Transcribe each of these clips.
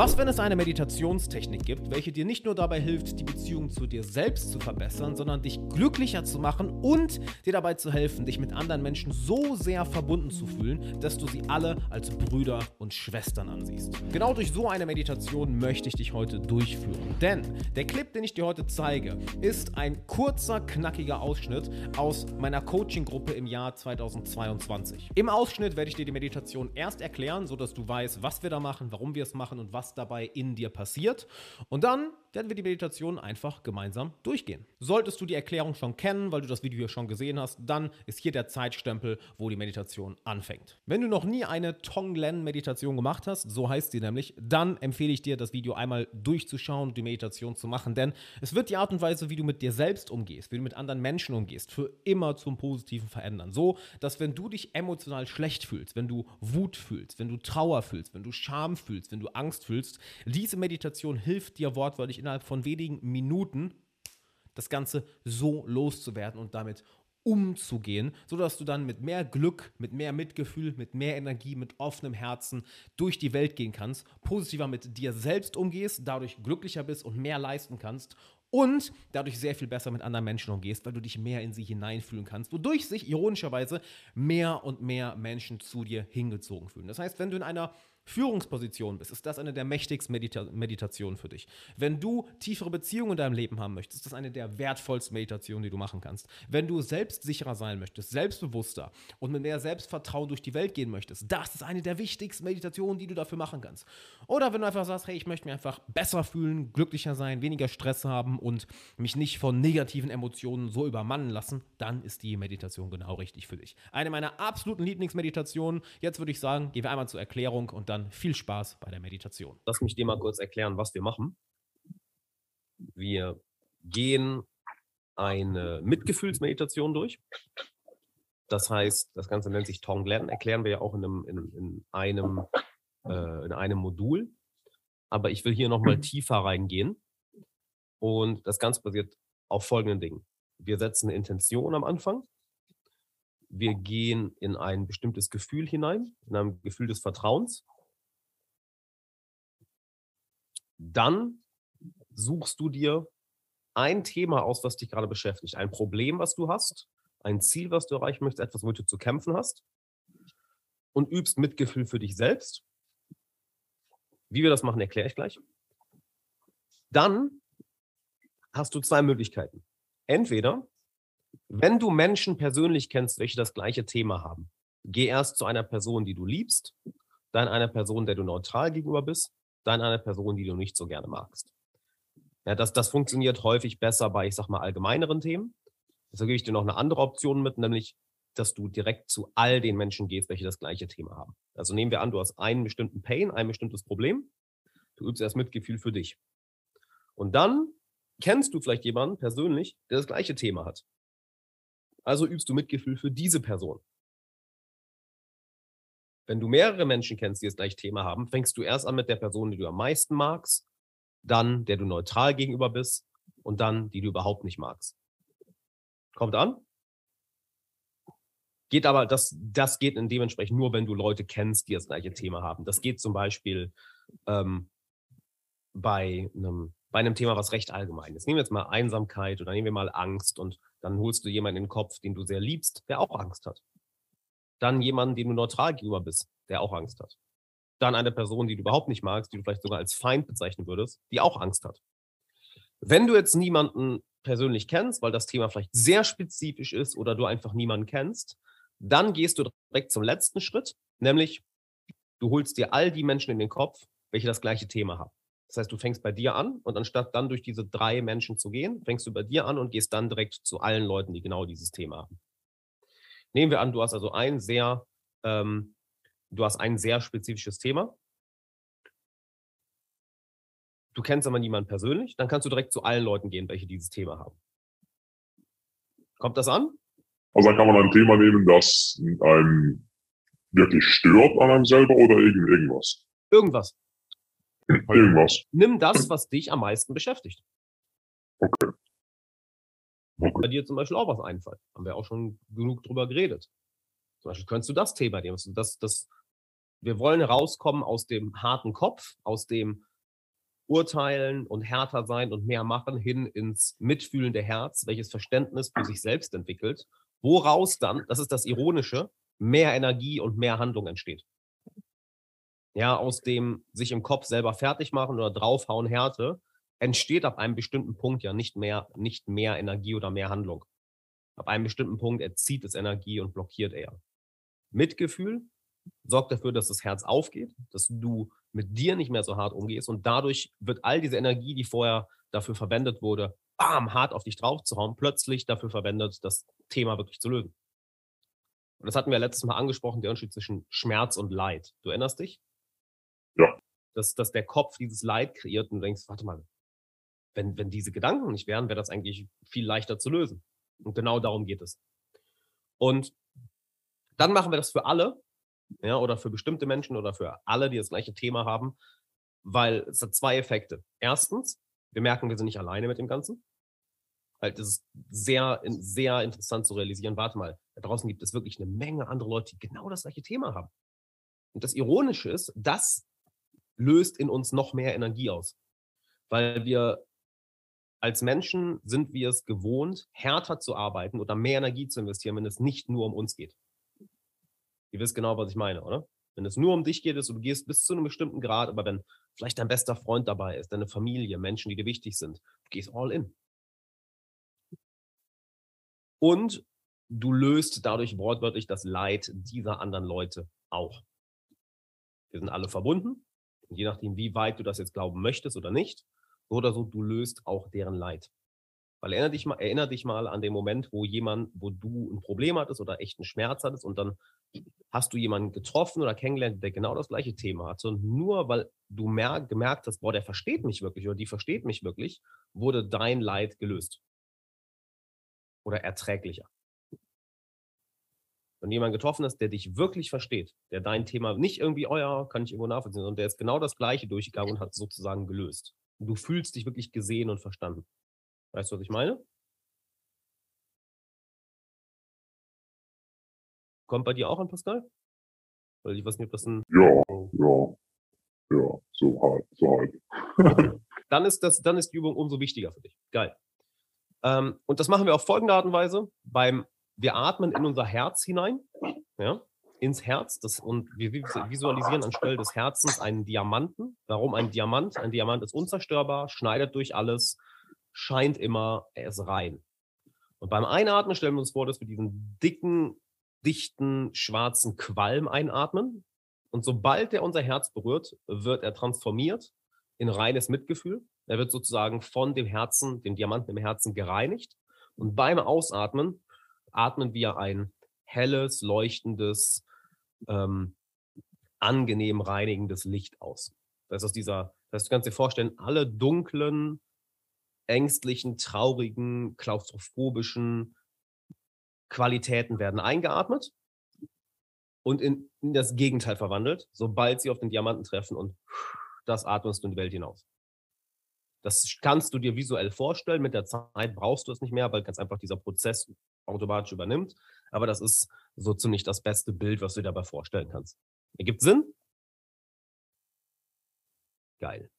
Was, wenn es eine Meditationstechnik gibt, welche dir nicht nur dabei hilft, die Beziehung zu dir selbst zu verbessern, sondern dich glücklicher zu machen und dir dabei zu helfen, dich mit anderen Menschen so sehr verbunden zu fühlen, dass du sie alle als Brüder und Schwestern ansiehst? Genau durch so eine Meditation möchte ich dich heute durchführen. Denn der Clip, den ich dir heute zeige, ist ein kurzer, knackiger Ausschnitt aus meiner Coaching-Gruppe im Jahr 2022. Im Ausschnitt werde ich dir die Meditation erst erklären, sodass du weißt, was wir da machen, warum wir es machen und was was dabei in dir passiert. Und dann werden wir die Meditation einfach gemeinsam durchgehen. Solltest du die Erklärung schon kennen, weil du das Video hier schon gesehen hast, dann ist hier der Zeitstempel, wo die Meditation anfängt. Wenn du noch nie eine Tonglen-Meditation gemacht hast, so heißt sie nämlich, dann empfehle ich dir, das Video einmal durchzuschauen und die Meditation zu machen, denn es wird die Art und Weise, wie du mit dir selbst umgehst, wie du mit anderen Menschen umgehst, für immer zum Positiven verändern. So, dass wenn du dich emotional schlecht fühlst, wenn du Wut fühlst, wenn du Trauer fühlst, wenn du Scham fühlst, wenn du Angst fühlst, diese Meditation hilft dir wortwörtlich innerhalb von wenigen Minuten das Ganze so loszuwerden und damit umzugehen, sodass du dann mit mehr Glück, mit mehr Mitgefühl, mit mehr Energie, mit offenem Herzen durch die Welt gehen kannst, positiver mit dir selbst umgehst, dadurch glücklicher bist und mehr leisten kannst und dadurch sehr viel besser mit anderen Menschen umgehst, weil du dich mehr in sie hineinfühlen kannst, wodurch sich ironischerweise mehr und mehr Menschen zu dir hingezogen fühlen. Das heißt, wenn du in einer Führungsposition bist, ist das eine der mächtigsten Medita Meditationen für dich. Wenn du tiefere Beziehungen in deinem Leben haben möchtest, ist das eine der wertvollsten Meditationen, die du machen kannst. Wenn du selbstsicherer sein möchtest, selbstbewusster und mit mehr Selbstvertrauen durch die Welt gehen möchtest, das ist eine der wichtigsten Meditationen, die du dafür machen kannst. Oder wenn du einfach sagst, hey, ich möchte mich einfach besser fühlen, glücklicher sein, weniger Stress haben und mich nicht von negativen Emotionen so übermannen lassen, dann ist die Meditation genau richtig für dich. Eine meiner absoluten Lieblingsmeditationen. Jetzt würde ich sagen, gehen wir einmal zur Erklärung und dann dann viel Spaß bei der Meditation. Lass mich dir mal kurz erklären, was wir machen. Wir gehen eine Mitgefühlsmeditation durch. Das heißt, das Ganze nennt sich Tonglen, erklären wir ja auch in einem, in, in einem, äh, in einem Modul. Aber ich will hier nochmal tiefer reingehen. Und das Ganze basiert auf folgenden Dingen. Wir setzen eine Intention am Anfang. Wir gehen in ein bestimmtes Gefühl hinein, in ein Gefühl des Vertrauens. Dann suchst du dir ein Thema aus, was dich gerade beschäftigt. Ein Problem, was du hast, ein Ziel, was du erreichen möchtest, etwas, womit du zu kämpfen hast. Und übst Mitgefühl für dich selbst. Wie wir das machen, erkläre ich gleich. Dann hast du zwei Möglichkeiten. Entweder, wenn du Menschen persönlich kennst, welche das gleiche Thema haben, geh erst zu einer Person, die du liebst, dann einer Person, der du neutral gegenüber bist dann eine Person, die du nicht so gerne magst. Ja, das, das funktioniert häufig besser bei, ich sag mal, allgemeineren Themen. Deshalb gebe ich dir noch eine andere Option mit, nämlich, dass du direkt zu all den Menschen gehst, welche das gleiche Thema haben. Also nehmen wir an, du hast einen bestimmten Pain, ein bestimmtes Problem. Du übst erst Mitgefühl für dich. Und dann kennst du vielleicht jemanden persönlich, der das gleiche Thema hat. Also übst du Mitgefühl für diese Person. Wenn du mehrere Menschen kennst, die das gleiche Thema haben, fängst du erst an mit der Person, die du am meisten magst, dann der du neutral gegenüber bist und dann die du überhaupt nicht magst. Kommt an? Geht aber, das, das geht in dementsprechend nur, wenn du Leute kennst, die das gleiche Thema haben. Das geht zum Beispiel ähm, bei, einem, bei einem Thema, was recht allgemein ist. Nehmen wir jetzt mal Einsamkeit oder nehmen wir mal Angst und dann holst du jemanden in den Kopf, den du sehr liebst, der auch Angst hat. Dann jemanden, dem du neutral gegenüber bist, der auch Angst hat. Dann eine Person, die du überhaupt nicht magst, die du vielleicht sogar als Feind bezeichnen würdest, die auch Angst hat. Wenn du jetzt niemanden persönlich kennst, weil das Thema vielleicht sehr spezifisch ist oder du einfach niemanden kennst, dann gehst du direkt zum letzten Schritt, nämlich du holst dir all die Menschen in den Kopf, welche das gleiche Thema haben. Das heißt, du fängst bei dir an und anstatt dann durch diese drei Menschen zu gehen, fängst du bei dir an und gehst dann direkt zu allen Leuten, die genau dieses Thema haben. Nehmen wir an, du hast also ein sehr, ähm, du hast ein sehr spezifisches Thema. Du kennst aber niemanden persönlich, dann kannst du direkt zu allen Leuten gehen, welche dieses Thema haben. Kommt das an? Also dann kann man ein Thema nehmen, das einen wirklich stört an einem selber oder irgend, irgendwas. Irgendwas. Irgendwas. Nimm das, was dich am meisten beschäftigt. Okay. Bei dir zum Beispiel auch was einfallen. Haben wir auch schon genug drüber geredet. Zum Beispiel könntest du das Thema nehmen. Das, das, wir wollen rauskommen aus dem harten Kopf, aus dem urteilen und härter sein und mehr machen hin ins mitfühlende Herz, welches Verständnis für sich selbst entwickelt, woraus dann, das ist das Ironische, mehr Energie und mehr Handlung entsteht. Ja, aus dem sich im Kopf selber fertig machen oder draufhauen Härte entsteht ab einem bestimmten Punkt ja nicht mehr, nicht mehr Energie oder mehr Handlung. Ab einem bestimmten Punkt erzieht es Energie und blockiert eher. Mitgefühl sorgt dafür, dass das Herz aufgeht, dass du mit dir nicht mehr so hart umgehst und dadurch wird all diese Energie, die vorher dafür verwendet wurde, bam, hart auf dich drauf zu hauen, plötzlich dafür verwendet, das Thema wirklich zu lösen. Und das hatten wir letztes Mal angesprochen, der Unterschied zwischen Schmerz und Leid. Du erinnerst dich? Ja. Dass, dass der Kopf dieses Leid kreiert und du denkst, warte mal, wenn, wenn diese Gedanken nicht wären, wäre das eigentlich viel leichter zu lösen. Und genau darum geht es. Und dann machen wir das für alle, ja, oder für bestimmte Menschen oder für alle, die das gleiche Thema haben, weil es hat zwei Effekte. Erstens, wir merken, wir sind nicht alleine mit dem Ganzen. Halt, es ist sehr, sehr interessant zu realisieren, warte mal, da draußen gibt es wirklich eine Menge andere Leute, die genau das gleiche Thema haben. Und das Ironische ist, das löst in uns noch mehr Energie aus. Weil wir als Menschen sind wir es gewohnt, härter zu arbeiten oder mehr Energie zu investieren, wenn es nicht nur um uns geht. Ihr wisst genau, was ich meine, oder? Wenn es nur um dich geht, ist, du gehst bis zu einem bestimmten Grad, aber wenn vielleicht dein bester Freund dabei ist, deine Familie, Menschen, die dir wichtig sind, du gehst all in. Und du löst dadurch wortwörtlich das Leid dieser anderen Leute auch. Wir sind alle verbunden. Und je nachdem, wie weit du das jetzt glauben möchtest oder nicht, so oder so, du löst auch deren Leid. Weil erinnere dich mal, erinnere dich mal an den Moment, wo jemand, wo du ein Problem hattest oder echten Schmerz hattest und dann hast du jemanden getroffen oder kennengelernt, der genau das gleiche Thema hatte. Und nur weil du mer gemerkt hast, boah, der versteht mich wirklich oder die versteht mich wirklich, wurde dein Leid gelöst. Oder erträglicher. Wenn jemand getroffen ist, der dich wirklich versteht, der dein Thema nicht irgendwie, oh ja, kann ich irgendwo nachvollziehen, sondern der ist genau das Gleiche durchgegangen und hat sozusagen gelöst. Du fühlst dich wirklich gesehen und verstanden. Weißt du, was ich meine? Kommt bei dir auch an, Pascal? Weil ich weiß nicht, ob das ein. Ja, ja, ja, so halt, so halt. dann ist das, dann ist die Übung umso wichtiger für dich. Geil. Ähm, und das machen wir auf folgende Art und Weise. Beim, wir atmen in unser Herz hinein, ja, ins Herz das, und wir visualisieren anstelle des Herzens einen Diamanten. Warum ein Diamant? Ein Diamant ist unzerstörbar, schneidet durch alles, scheint immer, er ist rein. Und beim Einatmen stellen wir uns vor, dass wir diesen dicken, dichten, schwarzen Qualm einatmen. Und sobald er unser Herz berührt, wird er transformiert in reines Mitgefühl. Er wird sozusagen von dem Herzen, dem Diamanten im Herzen gereinigt. Und beim Ausatmen atmen wir ein helles, leuchtendes, ähm, angenehm reinigendes Licht aus. Das ist dieser, das du kannst dir vorstellen, alle dunklen, ängstlichen, traurigen, klaustrophobischen Qualitäten werden eingeatmet und in, in, das Gegenteil verwandelt, sobald sie auf den Diamanten treffen und das atmest du in die Welt hinaus. Das kannst du dir visuell vorstellen. Mit der Zeit brauchst du es nicht mehr, weil ganz einfach dieser Prozess automatisch übernimmt. Aber das ist so ziemlich das beste Bild, was du dir dabei vorstellen kannst. Ergibt Sinn? Geil.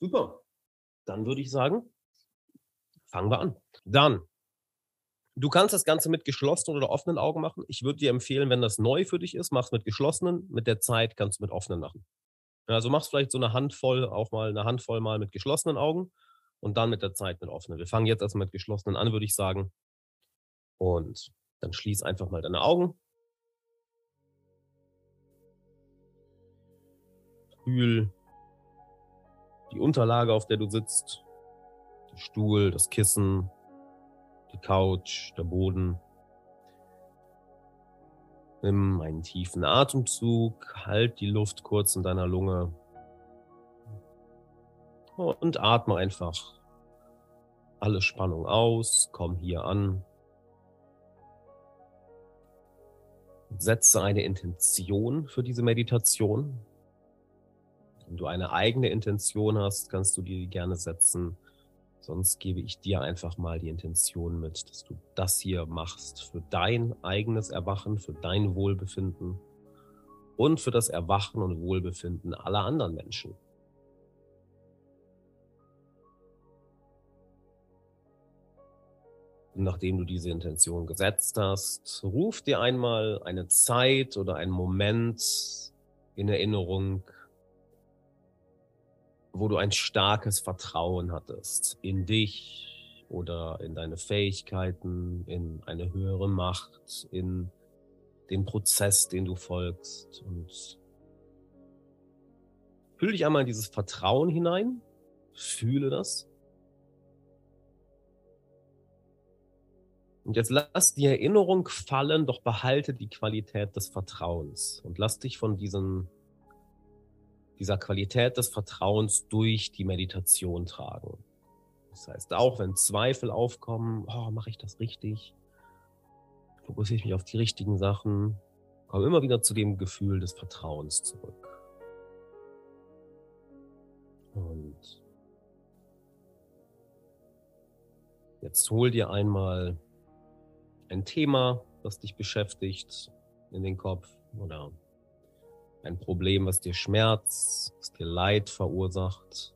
Super. Dann würde ich sagen, fangen wir an. Dann, du kannst das Ganze mit geschlossenen oder offenen Augen machen. Ich würde dir empfehlen, wenn das neu für dich ist, mach es mit geschlossenen. Mit der Zeit kannst du mit offenen machen. Also machst vielleicht so eine Handvoll, auch mal eine Handvoll mal mit geschlossenen Augen und dann mit der Zeit mit offenen. Wir fangen jetzt erstmal mit geschlossenen an, würde ich sagen. Und dann schließ einfach mal deine Augen. Fühl die Unterlage, auf der du sitzt, der Stuhl, das Kissen, die Couch, der Boden. Nimm einen tiefen Atemzug, halt die Luft kurz in deiner Lunge und atme einfach alle Spannung aus, komm hier an. Setze eine Intention für diese Meditation. Wenn du eine eigene Intention hast, kannst du die gerne setzen. Sonst gebe ich dir einfach mal die Intention mit, dass du das hier machst für dein eigenes Erwachen, für dein Wohlbefinden und für das Erwachen und Wohlbefinden aller anderen Menschen. Nachdem du diese Intention gesetzt hast, ruf dir einmal eine Zeit oder einen Moment in Erinnerung, wo du ein starkes Vertrauen hattest in dich oder in deine Fähigkeiten, in eine höhere Macht, in den Prozess, den du folgst. Und fühle dich einmal in dieses Vertrauen hinein, fühle das. Und jetzt lass die Erinnerung fallen, doch behalte die Qualität des Vertrauens und lass dich von diesen, dieser Qualität des Vertrauens durch die Meditation tragen. Das heißt, auch wenn Zweifel aufkommen, oh, mache ich das richtig? Fokussiere ich mich auf die richtigen Sachen? Komm immer wieder zu dem Gefühl des Vertrauens zurück. Und jetzt hol dir einmal ein Thema, das dich beschäftigt in den Kopf oder ein Problem, was dir Schmerz, was dir Leid verursacht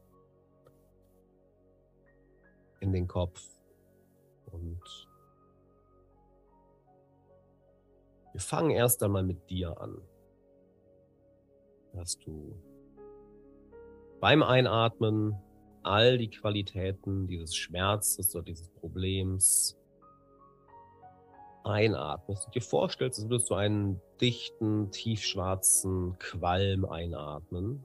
in den Kopf und wir fangen erst einmal mit dir an. Dass du beim Einatmen all die Qualitäten dieses Schmerzes oder dieses Problems einatmest und dir vorstellst, als würdest du einen dichten, tiefschwarzen Qualm einatmen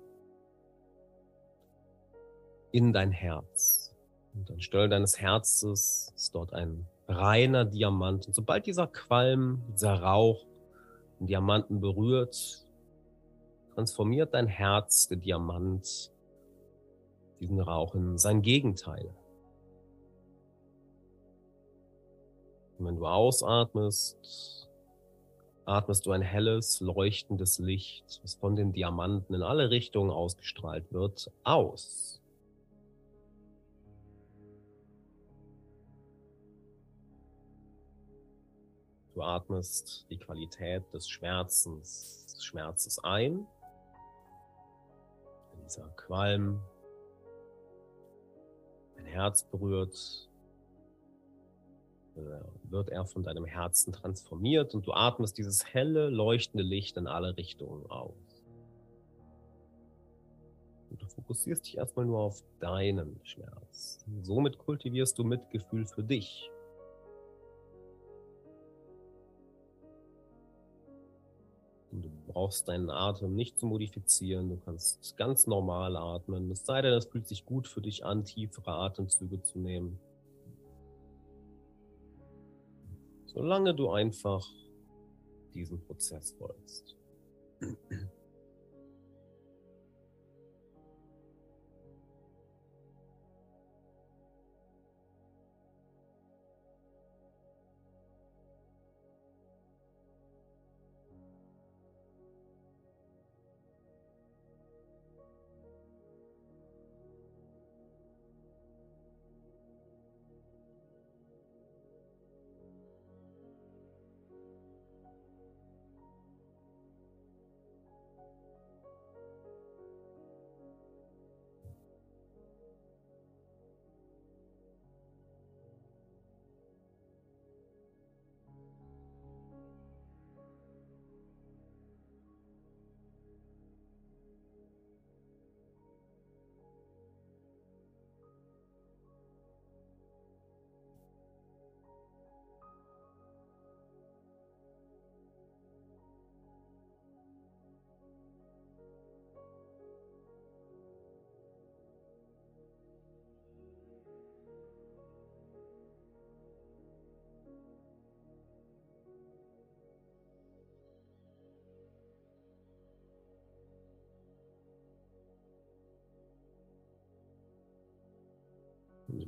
in dein Herz. Und an Stelle deines Herzes ist dort ein reiner Diamant. Und sobald dieser Qualm, dieser Rauch den Diamanten berührt, transformiert dein Herz, der Diamant, diesen Rauch in sein Gegenteil. Und wenn du ausatmest, atmest du ein helles, leuchtendes Licht, das von den Diamanten in alle Richtungen ausgestrahlt wird, aus. Du atmest die Qualität des Schmerzens, des Schmerzes ein. Dieser Qualm, dein Herz berührt, wird er von deinem Herzen transformiert und du atmest dieses helle, leuchtende Licht in alle Richtungen aus. Und du fokussierst dich erstmal nur auf deinen Schmerz. Somit kultivierst du Mitgefühl für dich. Und du brauchst deinen Atem nicht zu modifizieren. Du kannst ganz normal atmen. Es sei denn, es fühlt sich gut für dich an, tiefere Atemzüge zu nehmen. Solange du einfach diesem Prozess folgst.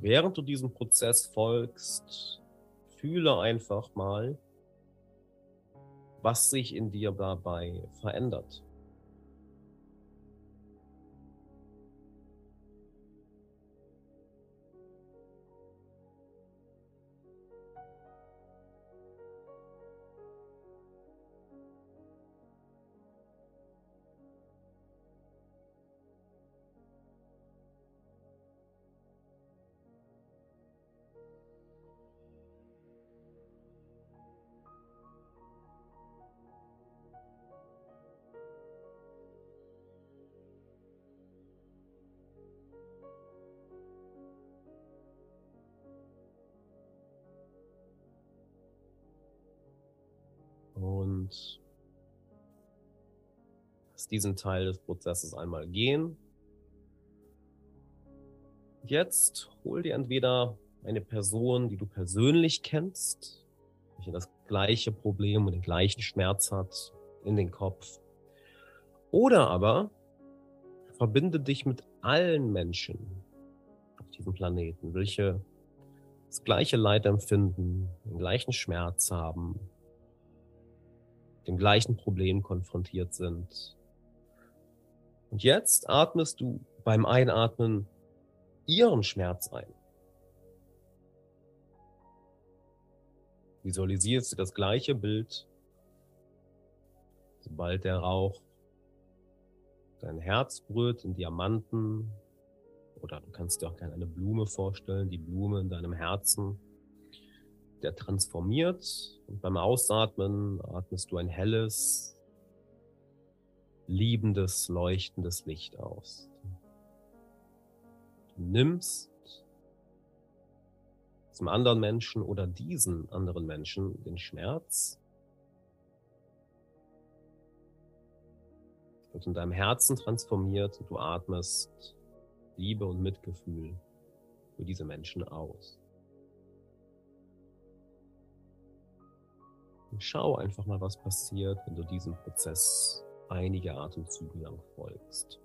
während du diesem Prozess folgst, fühle einfach mal, was sich in dir dabei verändert. Lass diesen Teil des Prozesses einmal gehen. Jetzt hol dir entweder eine Person, die du persönlich kennst, welche das gleiche Problem und den gleichen Schmerz hat, in den Kopf. Oder aber verbinde dich mit allen Menschen auf diesem Planeten, welche das gleiche Leid empfinden, den gleichen Schmerz haben, dem gleichen Problem konfrontiert sind. Und jetzt atmest du beim Einatmen ihren Schmerz ein. Visualisierst du das gleiche Bild, sobald der Rauch dein Herz berührt in Diamanten, oder du kannst dir auch gerne eine Blume vorstellen, die Blume in deinem Herzen, der transformiert und beim Ausatmen atmest du ein helles, liebendes, leuchtendes Licht aus. Du nimmst zum anderen Menschen oder diesen anderen Menschen den Schmerz, wird in deinem Herzen transformiert und du atmest Liebe und Mitgefühl für diese Menschen aus. Und schau einfach mal, was passiert, wenn du diesem Prozess einige Atemzüge lang folgst.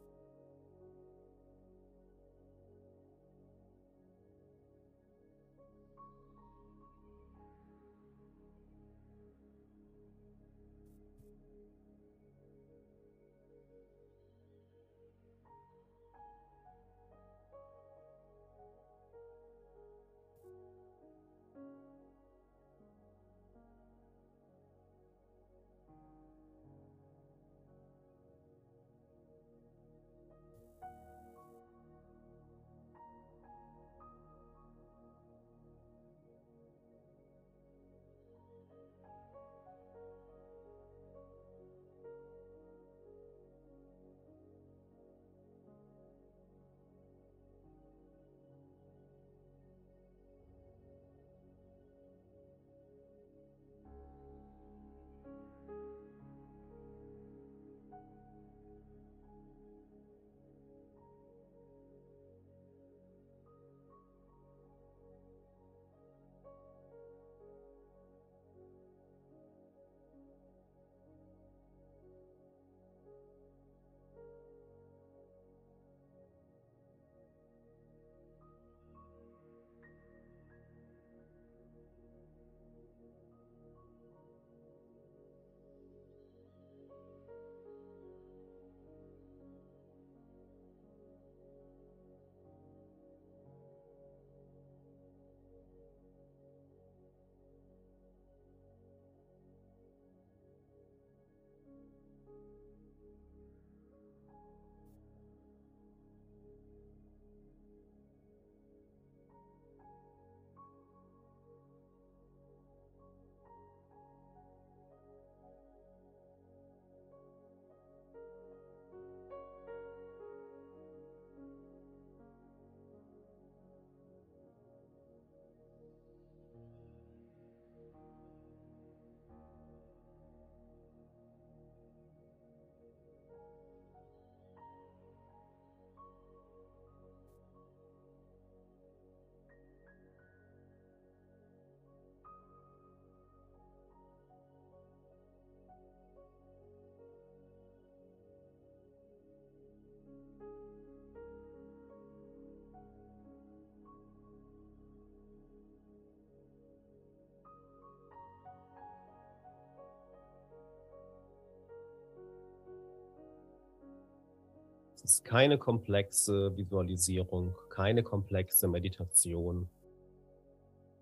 Es ist keine komplexe Visualisierung, keine komplexe Meditation.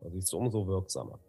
Sie ist umso wirksamer.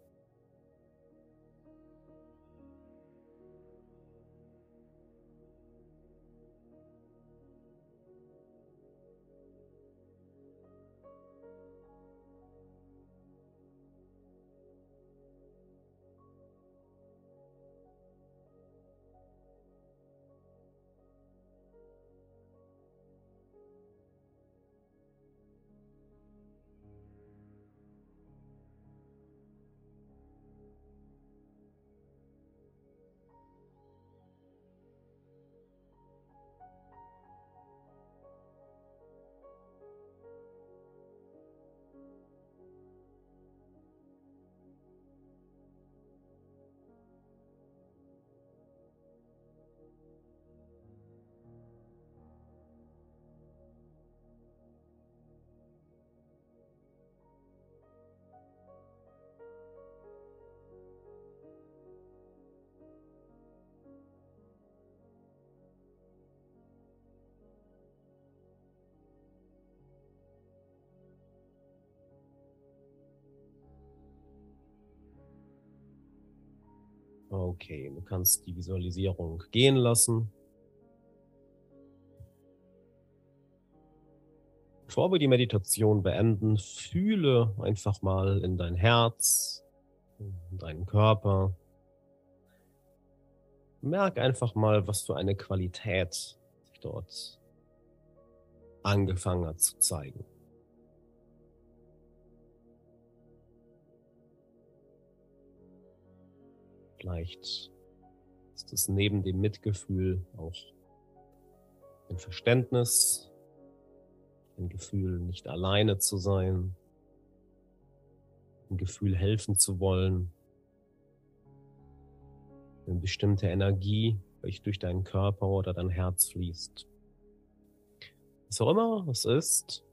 Okay, du kannst die Visualisierung gehen lassen. Bevor wir die Meditation beenden, fühle einfach mal in dein Herz, in deinen Körper. Merk einfach mal, was für eine Qualität sich dort angefangen hat zu zeigen. Vielleicht ist es neben dem Mitgefühl auch ein Verständnis, ein Gefühl, nicht alleine zu sein, ein Gefühl, helfen zu wollen, eine bestimmte Energie, welche durch deinen Körper oder dein Herz fließt. Was auch immer es ist,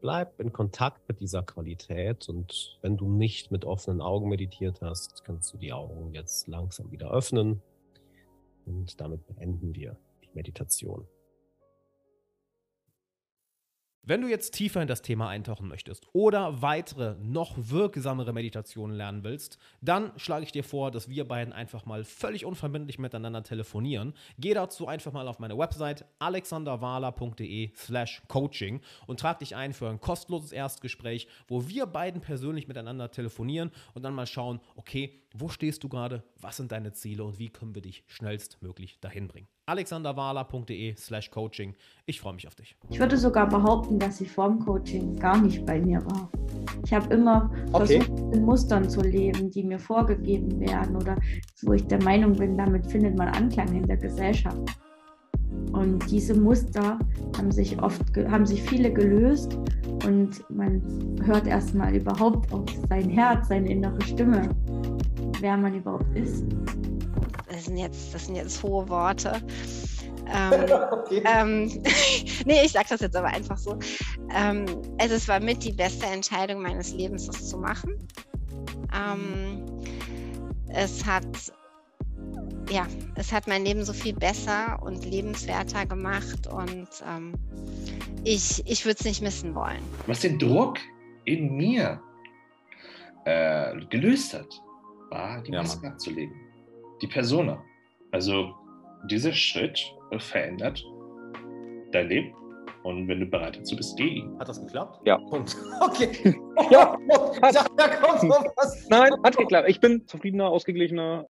bleib in Kontakt mit dieser Qualität und wenn du nicht mit offenen Augen meditiert hast, kannst du die Augen jetzt langsam wieder öffnen und damit beenden wir die Meditation. Wenn du jetzt tiefer in das Thema eintauchen möchtest oder weitere, noch wirksamere Meditationen lernen willst, dann schlage ich dir vor, dass wir beiden einfach mal völlig unverbindlich miteinander telefonieren. Geh dazu einfach mal auf meine Website alexanderwala.de slash coaching und trag dich ein für ein kostenloses Erstgespräch, wo wir beiden persönlich miteinander telefonieren und dann mal schauen, okay, wo stehst du gerade, was sind deine Ziele und wie können wir dich schnellstmöglich dahin bringen alexanderwala.de slash coaching. Ich freue mich auf dich. Ich würde sogar behaupten, dass ich vorm Coaching gar nicht bei mir war. Ich habe immer okay. versucht, in Mustern zu leben, die mir vorgegeben werden oder wo ich der Meinung bin, damit findet man Anklang in der Gesellschaft. Und diese Muster haben sich oft, haben sich viele gelöst und man hört erstmal überhaupt auf sein Herz, seine innere Stimme, wer man überhaupt ist das sind jetzt, das sind jetzt hohe Worte. Ähm, okay. ähm, nee, ich sage das jetzt aber einfach so. Ähm, also es war mit die beste Entscheidung meines Lebens, das zu machen. Ähm, es hat ja, es hat mein Leben so viel besser und lebenswerter gemacht und ähm, ich, ich würde es nicht missen wollen. Was den Druck in mir äh, gelöst hat, war die Maske abzulegen die Persona. Also dieser Schritt verändert dein Leben. Und wenn du bereit dazu bist, geh ihn. Hat das geklappt? Ja. Und, okay. ja, hat, da kommt noch was. Nein, hat geklappt. Ich bin zufriedener, ausgeglichener,